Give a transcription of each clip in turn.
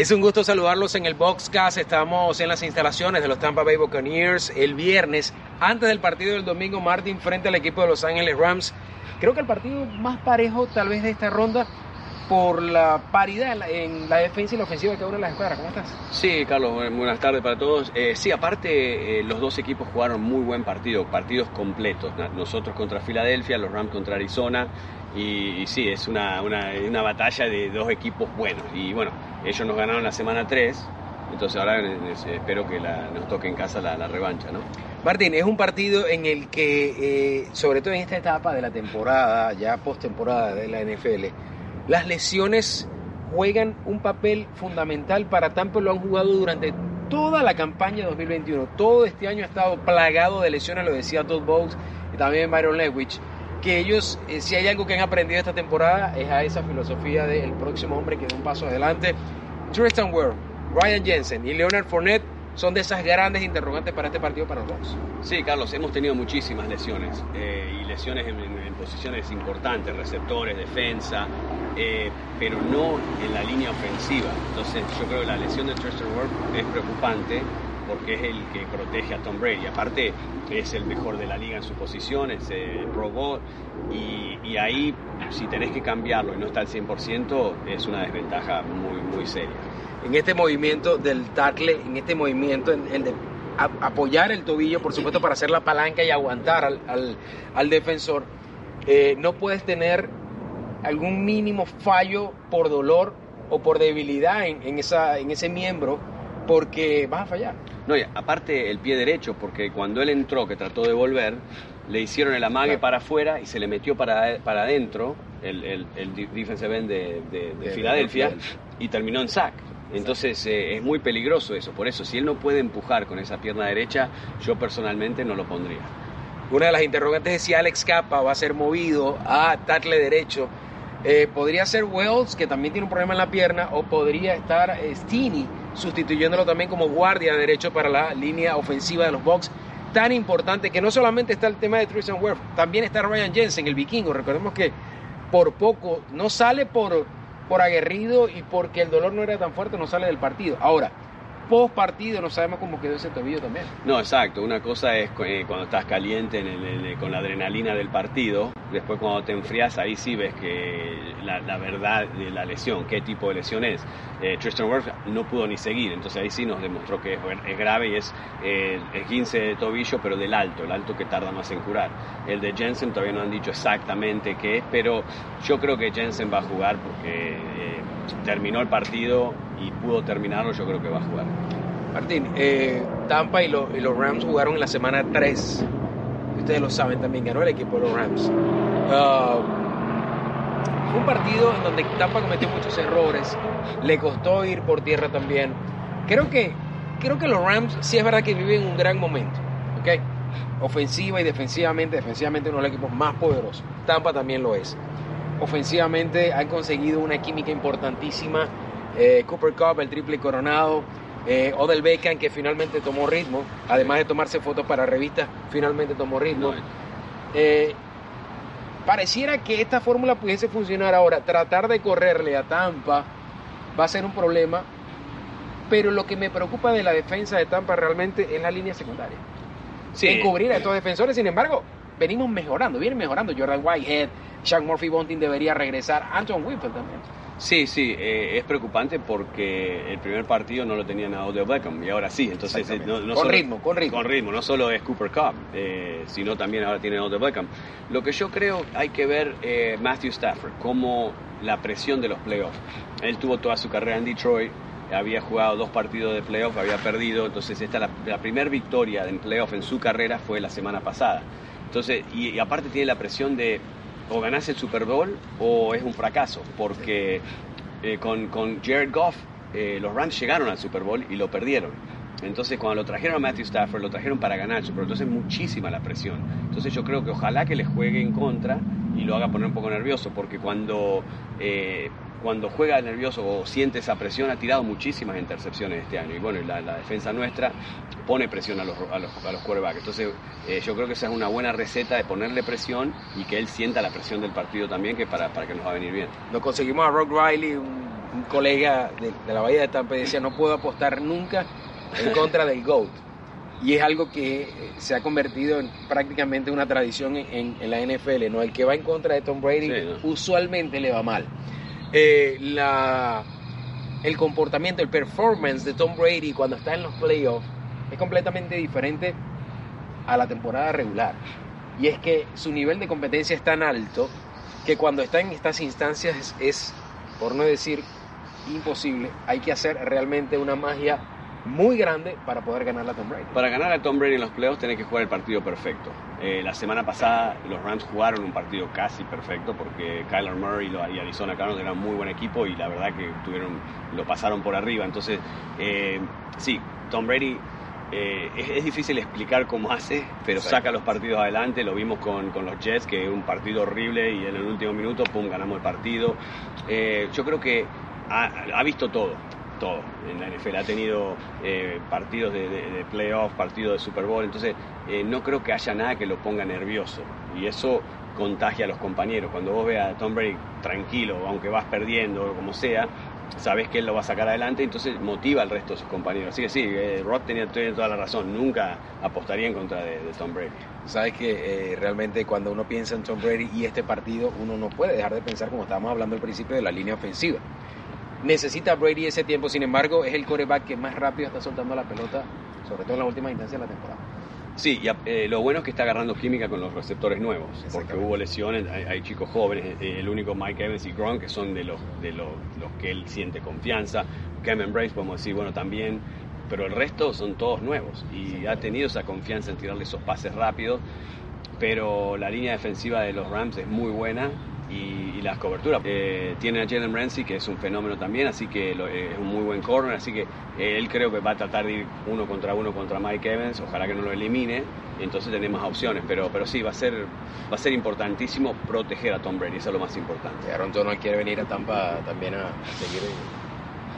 Es un gusto saludarlos en el Boxcast. Estamos en las instalaciones de los Tampa Bay Buccaneers el viernes, antes del partido del domingo, Martin frente al equipo de Los Ángeles Rams. Creo que el partido más parejo tal vez de esta ronda por la paridad en la defensa y la ofensiva de cada una de las escuadras. ¿Cómo estás? Sí, Carlos, buenas tardes para todos. Eh, sí, aparte, eh, los dos equipos jugaron muy buen partido, partidos completos. Nosotros contra Filadelfia, los Rams contra Arizona. Y, sí, es una, una, batalla de dos equipos buenos. Y bueno, ellos nos ganaron la semana 3, entonces ahora espero que nos toque en casa la, revancha, ¿no? Martín, es un partido en el que, eh, sobre todo en esta etapa de la temporada, ya postemporada de la NFL, las lesiones juegan un papel fundamental para Tampa, lo han jugado durante toda la campaña 2021. Todo este año ha estado plagado de lesiones, lo decía Todd Bowles y también Byron Lewis, que ellos, eh, si hay algo que han aprendido esta temporada, es a esa filosofía del próximo hombre que da un paso adelante. Tristan Ware, Ryan Jensen y Leonard Fournette son de esas grandes interrogantes para este partido para los dos. Sí, Carlos, hemos tenido muchísimas lesiones eh, y lesiones en, posiciones importantes, receptores, defensa, eh, pero no en la línea ofensiva. Entonces yo creo que la lesión de Tristan Ward es preocupante porque es el que protege a Tom Brady. Aparte es el mejor de la liga en su posición, es el Bowl y, y ahí si tenés que cambiarlo y no está al 100% es una desventaja muy, muy seria en este movimiento del tackle, en este movimiento, el de apoyar el tobillo, por supuesto, para hacer la palanca y aguantar al, defensor, eh, no puedes tener algún mínimo fallo por dolor o por debilidad en, esa, en ese miembro porque vas a fallar. No, aparte el pie derecho, porque cuando él entró, que trató de volver, le hicieron el amague para afuera y se le metió para, para adentro el, el, defensive end de, de Filadelfia y terminó en sack. Entonces eh, es muy peligroso eso, por eso si él no puede empujar con esa pierna derecha, yo personalmente no lo pondría. Una de las interrogantes es si Alex Capa va a ser movido a tackle derecho. Eh, podría ser Wells, que también tiene un problema en la pierna, o podría estar eh, Stini sustituyéndolo también como guardia derecho para la línea ofensiva de los Bucks. Tan importante que no solamente está el tema de Tristan Wirth, también está Ryan Jensen, el vikingo. Recordemos que por poco no sale por por aguerrido y porque el dolor no era tan fuerte, no sale del partido. Ahora, post partido no sabemos cómo quedó ese tobillo también. No, exacto. Una cosa es eh, cuando estás caliente con la adrenalina del partido. Después cuando te enfrías, ahí sí ves que la, verdad de la lesión, qué tipo de lesión es. Eh, Tristan Wirth no pudo ni seguir, entonces ahí sí nos demostró que es, grave y es eh, el 15 de tobillo, pero del alto, el alto que tarda más en curar. El de Jensen todavía no han dicho exactamente qué es, pero yo creo que Jensen va a jugar porque terminó el partido y pudo terminarlo, yo creo que va a jugar. Martín, eh, Tampa y, los Rams jugaron en la semana 3. Ustedes lo saben también, ganó el equipo de los Rams. Uh, fue un partido en donde Tampa cometió muchos errores, le costó ir por tierra también. Creo que, creo que los Rams sí es verdad que viven un gran momento, ¿ok? Ofensiva y defensivamente, defensivamente uno de los equipos más poderosos. Tampa también lo es. Ofensivamente han conseguido una química importantísima. Eh, Cooper Cup, el triple coronado. Eh, Odell Beckham, que finalmente tomó ritmo, además de tomarse fotos para revistas, finalmente tomó ritmo. Eh, pareciera que esta fórmula pudiese funcionar ahora. Tratar de correrle a Tampa va a ser un problema, pero lo que me preocupa de la defensa de Tampa realmente es la línea secundaria. Sí. En cubrir a estos defensores, sin embargo, venimos mejorando, viene mejorando. Jordan Whitehead, Shaq Murphy Bunting debería regresar, Anton Whipple también. Sí, sí, eh, es preocupante porque el primer partido no lo tenían a Odell Beckham y ahora sí, entonces eh, con ritmo, con ritmo. Con ritmo, no solo es Cooper Cup, eh, sino también ahora tiene a Odell Beckham. Lo que yo creo hay que ver Matthew Stafford, como la presión de los playoffs. Él tuvo toda su carrera en Detroit, había jugado dos partidos de playoff, había perdido, entonces esta la, la primera victoria en playoff en su carrera fue la semana pasada. Entonces, y, aparte tiene la presión de o ganás el Super Bowl o es un fracaso, porque eh, con, con, Jared Goff eh, los Rams llegaron al Super Bowl y lo perdieron. Entonces, cuando lo trajeron a Matthew Stafford, lo trajeron para ganar el Super Bowl. Entonces, muchísima la presión. Entonces, yo creo que ojalá que le juegue en contra y lo haga poner un poco nervioso, porque cuando eh, cuando juega nervioso o siente esa presión, ha tirado muchísimas intercepciones este año. Y bueno, la, la defensa nuestra pone presión a los, a los, a los quarterbacks. Entonces, eh, yo creo que esa es una buena receta de ponerle presión y que él sienta la presión del partido también, que para, para que nos va a venir bien. Nos conseguimos a Rock Riley, un, un colega de, de, la Bahía de Tampa, y decía: No puedo apostar nunca en contra del GOAT. Y es algo que eh, se ha convertido en prácticamente una tradición en, en la NFL, ¿no? El que va en contra de Tom Brady Sí, ¿no? usualmente le va mal. Eh, el comportamiento, el performance de Tom Brady cuando está en los playoffs es completamente diferente a la temporada regular. Y es que su nivel de competencia es tan alto que cuando está en estas instancias es, por no decir imposible, hay que hacer realmente una magia muy grande para poder ganar la Tom Brady. Para ganar a Tom Brady en los playoffs tenés que jugar el partido perfecto. Eh, la semana pasada los Rams jugaron un partido casi perfecto porque Kyler Murray y Arizona Cardinals eran muy buen equipo y la verdad que tuvieron, lo pasaron por arriba. Entonces, eh, sí, Tom Brady eh, es, es difícil explicar cómo hace, pero saca los partidos adelante. Lo vimos con, con los Jets, que es un partido horrible y en el último minuto, pum, ganamos el partido. Yo creo que ha, ha visto todo, todo en la NFL. Ha tenido eh, partidos de, de, playoff, partidos de Super Bowl, entonces eh, no creo que haya nada que lo ponga nervioso. Y eso contagia a los compañeros. Cuando vos veas a Tom Brady tranquilo, aunque vas perdiendo o como sea, sabes que él lo va a sacar adelante, entonces motiva al resto de sus compañeros. Así que sí, eh, Rod tenía, tenía toda la razón, nunca apostaría en contra de, de Tom Brady. Sabes que eh, realmente cuando uno piensa en Tom Brady y este partido, uno no puede dejar de pensar, como estábamos hablando al principio, de la línea ofensiva. Necesita Brady ese tiempo, sin embargo, es el coreback que más rápido está soltando la pelota, sobre todo en las últimas instancias de la temporada. Sí, y eh, lo bueno es que está agarrando química con los receptores nuevos, porque hubo lesiones, hay, hay chicos jóvenes, eh, el único Mike Evans y Gronk que son de los, de los, los que él siente confianza, Cameron Brace podemos decir, bueno, también, pero el resto son todos nuevos y ha tenido esa confianza en tirarle esos pases rápidos, pero la línea defensiva de los Rams es muy buena y, las coberturas. Eh, tiene a Jalen Ramsey, que es un fenómeno también, así que eh, es un muy buen corner, así que él creo que va a tratar de ir uno contra uno contra Mike Evans, ojalá que no lo elimine, entonces tenemos opciones, pero, pero sí, va a, ser, va a ser importantísimo proteger a Tom Brady, eso es lo más importante. Aaron Donald quiere venir a Tampa también a seguir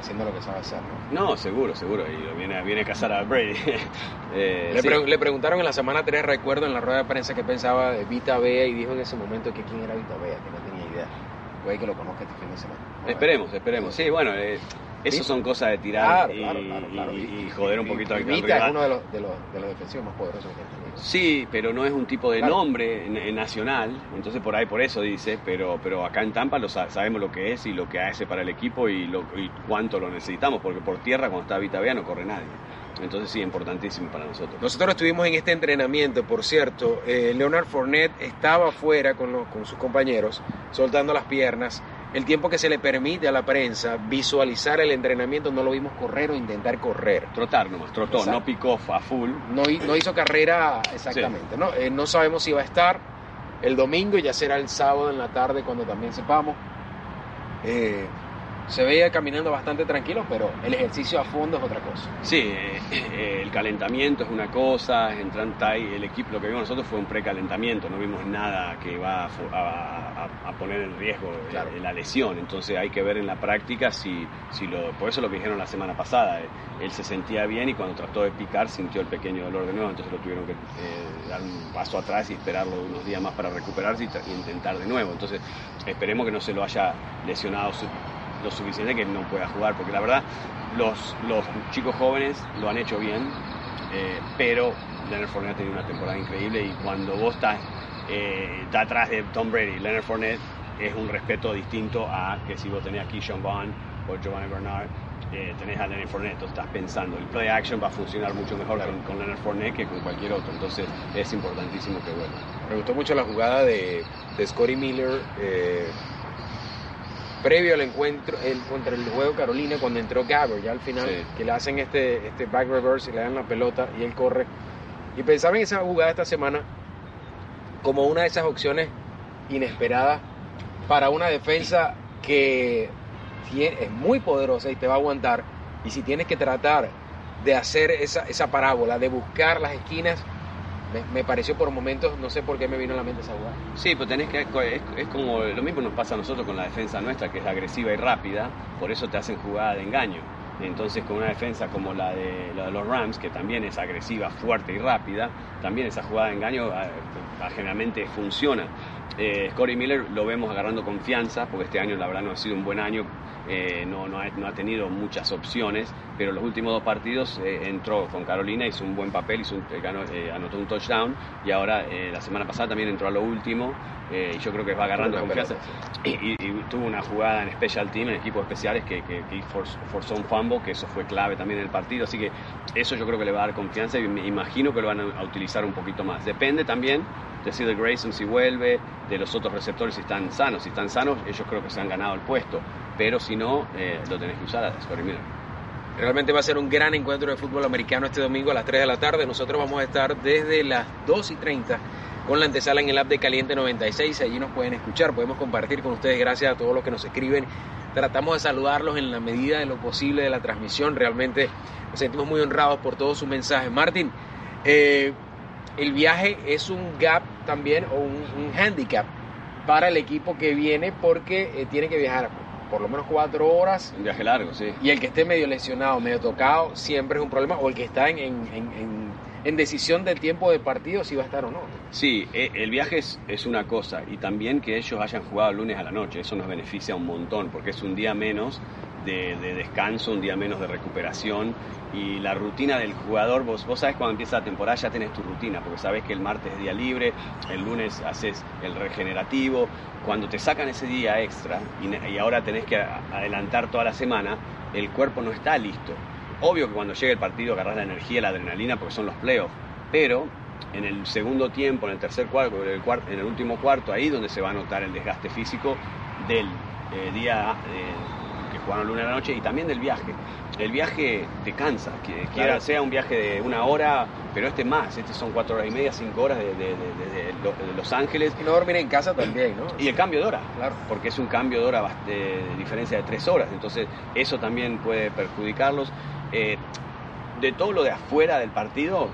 haciendo lo que sabe hacer. ¿no? No, seguro, seguro, y lo viene, viene a cazar a Brady. Eh, Le, sí. pre- le preguntaron en la semana 3, recuerdo, en la rueda de prensa que pensaba de Vita Bea y dijo en ese momento que quién era Vita Bea, que no tenía idea. Puede que lo conozca este fin de semana. Esperemos, esperemos. Sí, bueno, eh, eso Sí. son cosas de tirar Claro, y, claro, claro, claro. y- y joder un poquito al al Vita es rival. uno de los, de, los, de los defensivos más poderosos que tenido. Sí, pero no es un tipo de nombre nacional, entonces por ahí por eso dice, pero, pero acá en Tampa lo sa- sabemos lo que es y lo que hace para el equipo y, lo, y cuánto lo necesitamos, porque por tierra cuando está Vita Bea no corre nadie. Entonces sí, importantísimo para nosotros. Nosotros estuvimos en este entrenamiento, por cierto. eh, Leonard Fournette estaba afuera con, los- con sus compañeros, soltando las piernas. El tiempo que se le permite a la prensa visualizar el entrenamiento, no lo vimos correr o intentar correr. Trotar nomás, trotó, Exacto. no picó a full. No, no hizo carrera exactamente. ¿no? Eh, no sabemos si va a estar el domingo, ya será el sábado en la tarde cuando también sepamos. Eh, se veía caminando bastante tranquilo, pero el ejercicio a fondo es otra cosa. Sí, eh, eh, el calentamiento es una cosa, ahí, el equipo, lo que vimos nosotros fue un precalentamiento, no vimos nada que va a, poner en riesgo eh, la lesión, entonces hay que ver en la práctica si, si lo, por eso lo que dijeron la semana pasada, eh, él se sentía bien y cuando trató de picar sintió el pequeño dolor de nuevo, entonces lo tuvieron que dar un paso atrás y esperarlo unos días más para recuperarse y, y intentar de nuevo, entonces esperemos que no se lo haya lesionado su- lo suficiente que no pueda jugar, porque la verdad los, los chicos jóvenes lo han hecho bien, eh, pero Leonard Fournette ha tenido una temporada increíble y cuando vos estás, eh, estás atrás de Tom Brady, Leonard Fournette es un respeto distinto a que si vos tenés aquí Sean Vaughn o Giovanni Bernard, eh, tenés a Leonard Fournette, entonces estás pensando, el play action va a funcionar mucho mejor con, con Leonard Fournette que con cualquier otro, entonces es importantísimo que vuelva. Me gustó mucho la jugada de, de Scotty Miller eh, previo al encuentro el, contra el juego Carolina cuando entró Gabbard, ya al final, Sí. que le hacen este, este back reverse y le dan la pelota y él corre. Y pensaba en esa jugada esta semana como una de esas opciones inesperadas para una defensa que es muy poderosa y te va a aguantar. Y si tienes que tratar de hacer esa, esa parábola, de buscar las esquinas, me, pareció por momentos, no sé por qué me vino a la mente esa jugada. Sí, pues tenés que, es, como lo mismo nos pasa a nosotros con la defensa nuestra, que es agresiva y rápida, por eso te hacen jugada de engaño. Entonces con una defensa como la de, los Rams, que también es agresiva, fuerte y rápida, también esa jugada de engaño ah, ah, generalmente funciona. Eh, Scotty Miller lo vemos agarrando confianza, porque este año la verdad no ha sido un buen año, eh, no, no, ha, tenido muchas opciones, pero los últimos dos partidos eh, entró con Carolina, hizo un buen papel, hizo anotó un touchdown y ahora la semana pasada también entró a lo último y yo creo que va agarrando confianza. Y, tuvo una jugada en Special Team, en equipos especiales, que, que, forzó un fumble, que eso fue clave también en el partido, así que eso yo creo que le va a dar confianza y me imagino que lo van a utilizar un poquito más. Depende también de de Grayson si vuelve, de los otros receptores si están sanos. Si están sanos, ellos creo que se han ganado el puesto, pero si no, eh, lo tenés que usar a. Realmente va a ser un gran encuentro de fútbol americano este domingo a las 3 de la tarde. Nosotros vamos a estar desde las 2 y 30 con la antesala en el app de Caliente 96. Allí nos pueden escuchar, podemos compartir con ustedes gracias a todos los que nos escriben. Tratamos de saludarlos en la medida de lo posible de la transmisión. Realmente nos sentimos muy honrados por todos sus mensajes. Martín, eh, el viaje es un gap también o un, handicap para el equipo que viene porque eh, tiene que viajar por lo menos cuatro horas. Un viaje largo, sí. Y el que esté medio lesionado, medio tocado, siempre es un problema. O el que está en, en, en, decisión del tiempo de partido, si va a estar o no. Sí, eh, el viaje es, es, una cosa. Y también que ellos hayan jugado el lunes a la noche. Eso nos beneficia un montón porque es un día menos de, descanso, un día menos de recuperación y la rutina del jugador, vos, vos sabés cuando empieza la temporada ya tenés tu rutina, porque sabés que el martes es día libre, el lunes haces el regenerativo, cuando te sacan ese día extra y, ahora tenés que adelantar toda la semana, el cuerpo no está listo. Obvio que cuando llegue el partido agarrás la energía, la adrenalina, porque son los playoffs, pero en el segundo tiempo, en el tercer cuarto, en el, cuarto, en el último cuarto, ahí donde se va a notar el desgaste físico del eh, día... Eh, jugaron luna a la noche y también del viaje. El viaje te cansa, que quiera sea un viaje de una hora, pero este más, este son cuatro horas y media, cinco horas de, Los Ángeles. Y no dormir en casa también, ¿no? Y el cambio de hora, claro. porque es un cambio de hora de, diferencia de tres horas, entonces eso también puede perjudicarlos. Eh, de todo lo de afuera del partido,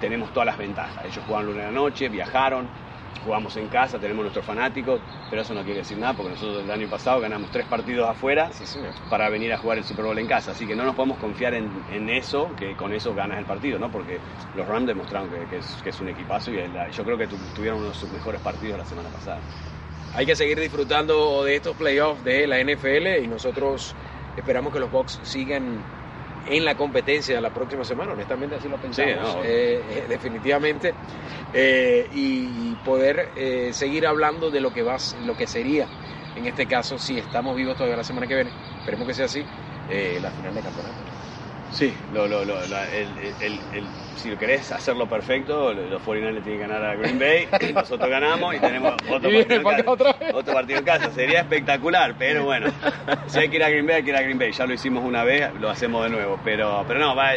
tenemos todas las ventajas. Ellos jugaron luna a la noche, viajaron, jugamos en casa, tenemos nuestros fanáticos, pero eso no quiere decir nada porque nosotros el año pasado ganamos tres partidos afuera para venir a jugar el Super Bowl en casa, así que no nos podemos confiar en, eso, que con eso ganas el partido, ¿no? porque los Rams demostraron que, es, un equipazo y yo creo que tuvieron uno de sus mejores partidos la semana pasada. Hay que seguir disfrutando de estos playoffs de la NFL y nosotros esperamos que los Bucks sigan en la competencia la próxima semana, honestamente así lo pensamos, eh, eh, definitivamente, eh, y poder seguir hablando de lo que va, lo que sería, en este caso, si estamos vivos todavía la semana que viene, esperemos que sea así, la final de campeonato. Sí, lo, lo, lo, el, el, si lo querés hacerlo perfecto, los 49 tienen que ganar a Green Bay, nosotros ganamos y tenemos otro, partido, en otro partido en casa. Sería espectacular, pero bueno, si hay que ir a Green Bay, hay que ir a Green Bay. Ya lo hicimos una vez, lo hacemos de nuevo. Pero, pero no, va,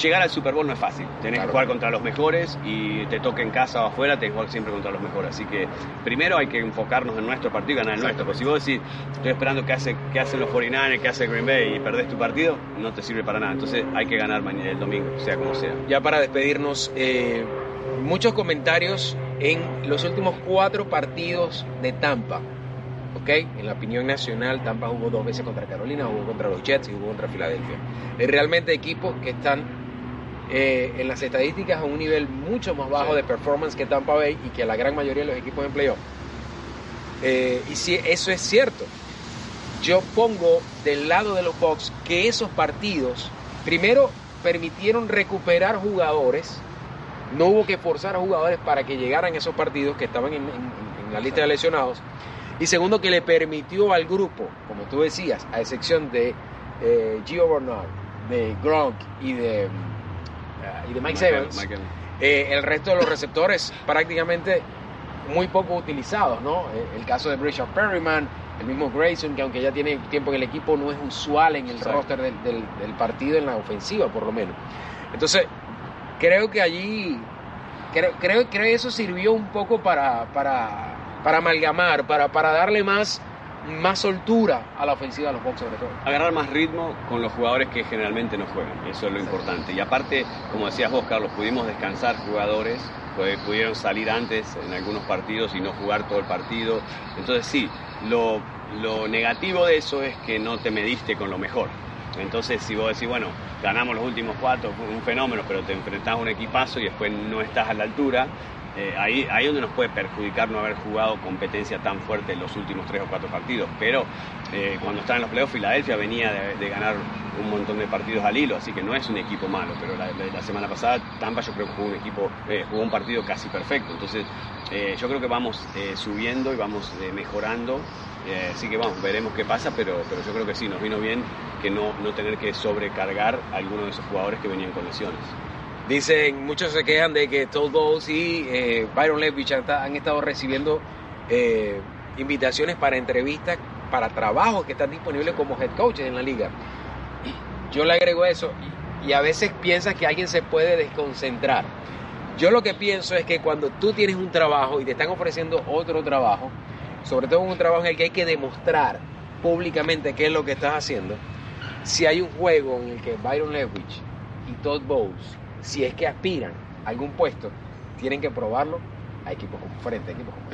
llegar al Super Bowl no es fácil. Tenés que jugar contra los mejores y te toque en casa o afuera, tenés que jugar siempre contra los mejores. Así que primero hay que enfocarnos en nuestro partido y ganar el nuestro. Porque si vos decís, estoy esperando que, hace, que hacen los 49ers, que hace Green Bay y perdés tu partido, no te sirve para nada. Entonces hay que ganar mañana, el domingo, sea como sea. Ya para despedirnos, eh, muchos comentarios en los últimos cuatro partidos de Tampa. ¿ok? En la opinión nacional, Tampa jugó dos veces contra Carolina, jugó contra los Jets y jugó contra Filadelfia. Es realmente equipos que están eh, en las estadísticas a un nivel mucho más bajo de performance que Tampa Bay y que la gran mayoría de los equipos en playoff. Eh, y si eso es cierto, yo pongo del lado de los Bucks que esos partidos, primero, permitieron recuperar jugadores, no hubo que forzar a jugadores para que llegaran esos partidos que estaban en, la lista de lesionados, y segundo, que le permitió al grupo, como tú decías, a excepción de eh, Gio Bernard, de Gronk y de y de Mike, Evans, eh, el resto de los receptores prácticamente muy poco utilizados, ¿no? Eh, el caso de Richard Perryman, el mismo Grayson, que aunque ya tiene tiempo en el equipo, no es usual en el roster del, partido en la ofensiva, por lo menos. Entonces, creo que allí, creo, creo, que eso sirvió un poco para, para, para amalgamar, para, para darle más más soltura a la ofensiva de los Bucks sobre todo. Agarrar más ritmo con los jugadores que generalmente no juegan, eso es lo importante. Y aparte, como decías vos, Carlos, pudimos descansar jugadores, pudieron salir antes en algunos partidos y no jugar todo el partido. Entonces sí, lo, lo negativo de eso es que no te mediste con lo mejor. Entonces, si vos decís, bueno, ganamos los últimos cuatro, un fenómeno, pero te enfrentás a un equipazo y después no estás a la altura, eh, ahí, ahí donde nos puede perjudicar no haber jugado competencia tan fuerte en los últimos tres o cuatro partidos. Pero eh, cuando estaba en los playoffs, Filadelfia venía de, ganar un montón de partidos al hilo, así que no es un equipo malo. Pero la, semana pasada Tampa yo creo que jugó un equipo, eh, jugó un partido casi perfecto. Entonces yo creo que vamos subiendo y vamos mejorando. así que vamos, veremos qué pasa, pero, pero yo creo que sí, nos vino bien que no, no tener que sobrecargar a algunos de esos jugadores que venían con lesiones. Dicen, muchos se quejan de que Todd Bowles y eh, Byron Leftwich han, estado recibiendo eh, invitaciones para entrevistas, para trabajos que están disponibles como head coaches en la liga. Yo le agrego eso y a veces piensas que alguien se puede desconcentrar. Yo lo que pienso es que cuando tú tienes un trabajo y te están ofreciendo otro trabajo, sobre todo un trabajo en el que hay que demostrar públicamente qué es lo que estás haciendo, si hay un juego en el que Byron Leftwich y Todd Bowles si es que aspiran a algún puesto, tienen que probarlo a equipos como frente, a equipos como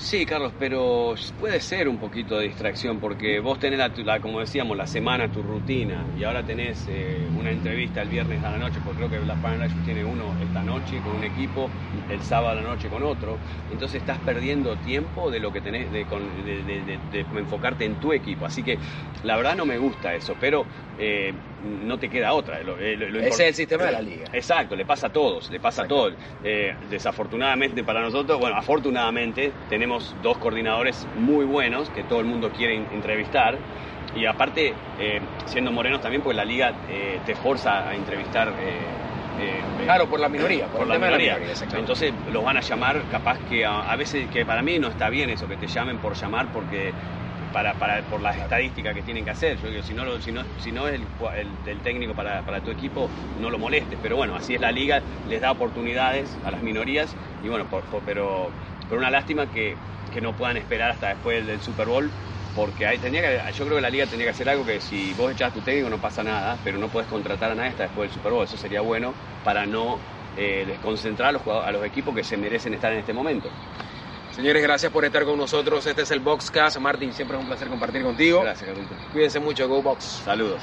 Sí, Carlos, pero puede ser un poquito de distracción porque vos tenés, la, como decíamos, la semana, tu rutina y ahora tenés eh, una entrevista el viernes a la noche, porque creo que la Final tiene uno esta noche con un equipo, el sábado a la noche con otro. Entonces estás perdiendo tiempo de lo que tenés, de, enfocarte en tu equipo. Así que la verdad no me gusta eso, pero eh, no te queda otra. Eh, Ese es el sistema de la liga. Exacto, le pasa a todos, le pasa a todos. desafortunadamente para nosotros, bueno, afortunadamente tenemos dos coordinadores muy buenos que todo el mundo quiere entrevistar. Y aparte, eh, siendo morenos también, pues la liga eh, te forza a entrevistar. Eh, claro, por la minoría. Por, la minoría. Entonces los van a llamar, capaz que a, veces, que para mí no está bien eso, que te llamen por llamar porque para, para, por las estadísticas que tienen que hacer. Yo digo, si no, si no, si no es el, el, técnico para, para, tu equipo, no lo molestes. Pero bueno, así es la liga, les da oportunidades a las minorías y bueno, pero pero una lástima que, no puedan esperar hasta después del Super Bowl, porque hay, tenía que, yo creo que la liga tenía que hacer algo que si vos echás tu técnico no pasa nada, pero no puedes contratar a nadie hasta después del Super Bowl. Eso sería bueno para no eh, desconcentrar a los, a los equipos que se merecen estar en este momento. Señores, gracias por estar con nosotros. Este es el Boxcast. Martín, siempre es un placer compartir contigo. Gracias, Carlito. Cuídense mucho, Go Box. Saludos.